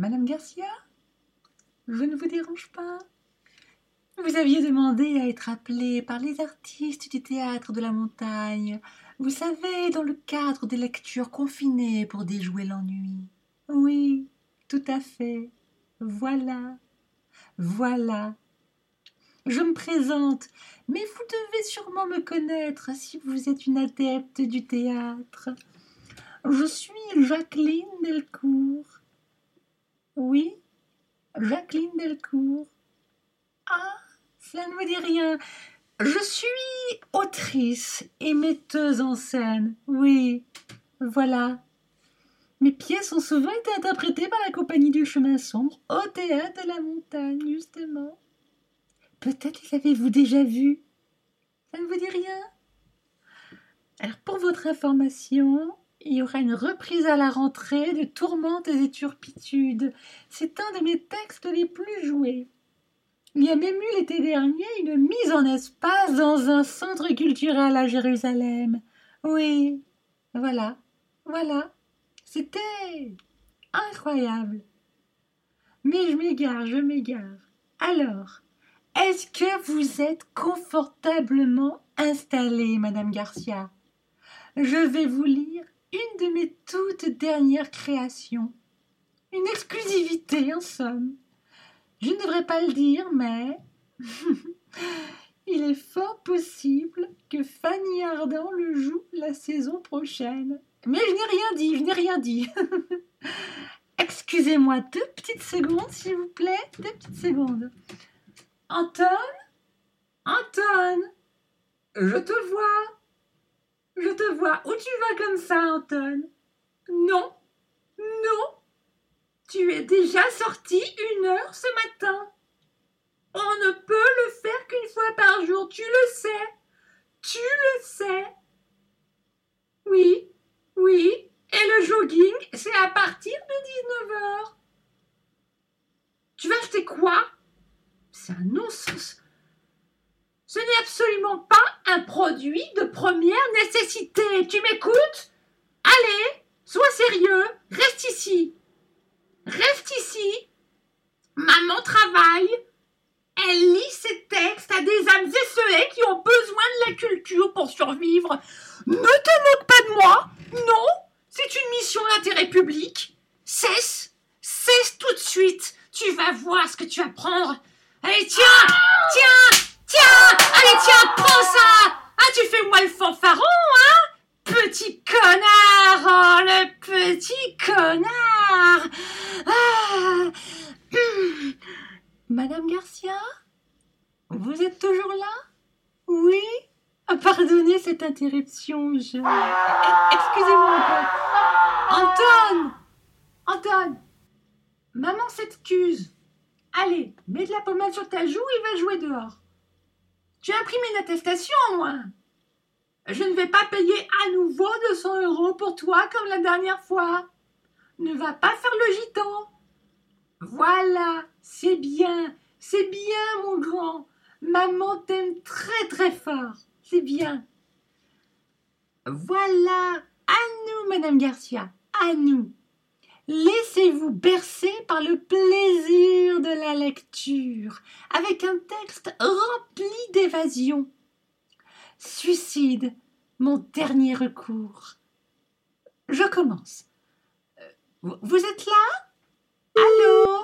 Madame Garcia Je ne vous dérange pas Vous aviez demandé à être appelée par les artistes du théâtre de la montagne, vous savez, dans le cadre des lectures confinées pour déjouer l'ennui. Oui, tout à fait. Voilà. Voilà. Je me présente, mais vous devez sûrement me connaître si vous êtes une adepte du théâtre. Je suis Jacqueline Delcourt. Oui, Jacqueline Delcourt. Ah, ça ne me dit rien. Je suis autrice et metteuse en scène. Oui, voilà. Mes pièces ont souvent été interprétées par la compagnie du chemin sombre au théâtre de la montagne, justement. Peut-être les avez-vous déjà vus. Ça ne vous dit rien? Alors, pour votre information, il y aura une reprise à la rentrée de Tourmentes et Turpitudes. C'est un de mes textes les plus joués. Il y a même eu l'été dernier une mise en espace dans un centre culturel à Jérusalem. Oui, voilà, voilà. C'était incroyable. Mais je m'égare, je m'égare. Alors, est-ce que vous êtes confortablement installée, Madame Garcia? Je vais vous lire une de mes toutes dernières créations. Une exclusivité, en somme. Je ne devrais pas le dire, mais il est fort possible que Fanny Ardant le joue la saison prochaine. Mais je n'ai rien dit, je n'ai rien dit. Excusez-moi deux petites secondes, s'il vous plaît, deux petites secondes. Anton? Anton? Je te vois. Je te vois. Où tu vas comme ça, Anton Non. Non. Tu es déjà sorti une heure ce matin. On ne peut le faire qu'une fois par jour, tu le sais. Tu le sais. Oui, oui, et le jogging, c'est à partir de 19 heures. Tu vas acheter quoi? C'est un non-sens. Ce n'est absolument pas un produit de première nécessité. Tu m'écoutes? Allez, sois sérieux, reste ici. Reste ici. Maman travaille. Elle lit ses textes à des âmes esselées qui ont besoin de la culture pour survivre. Ne te moque pas de moi. Non, c'est une mission d'intérêt public. Cesse. Cesse tout de suite. Tu vas voir ce que tu vas prendre. Allez, tiens, tiens, tiens. Allez, tiens, prends ça. Ah, tu fais moi le fanfaron, hein Petit connard, oh, le Ah. Madame Garcia Vous êtes toujours là? Oui? Pardonnez cette interruption, je... Excusez-moi Anton Anton Maman s'excuse. Allez, mets de la pommade sur ta joue et va jouer dehors. Tu as imprimé une attestation, moi Je ne vais pas payer à nouveau 200 euros pour toi comme la dernière fois. Ne va pas faire le gitan. Voilà, c'est bien, c'est bien, mon grand. Maman t'aime très très fort. C'est bien. Voilà, à nous, Madame Garcia, à nous. Laissez-vous bercer par le plaisir de la lecture, avec un texte rempli d'évasion. Suicide, mon dernier recours. Je commence. Vous êtes là? Allô?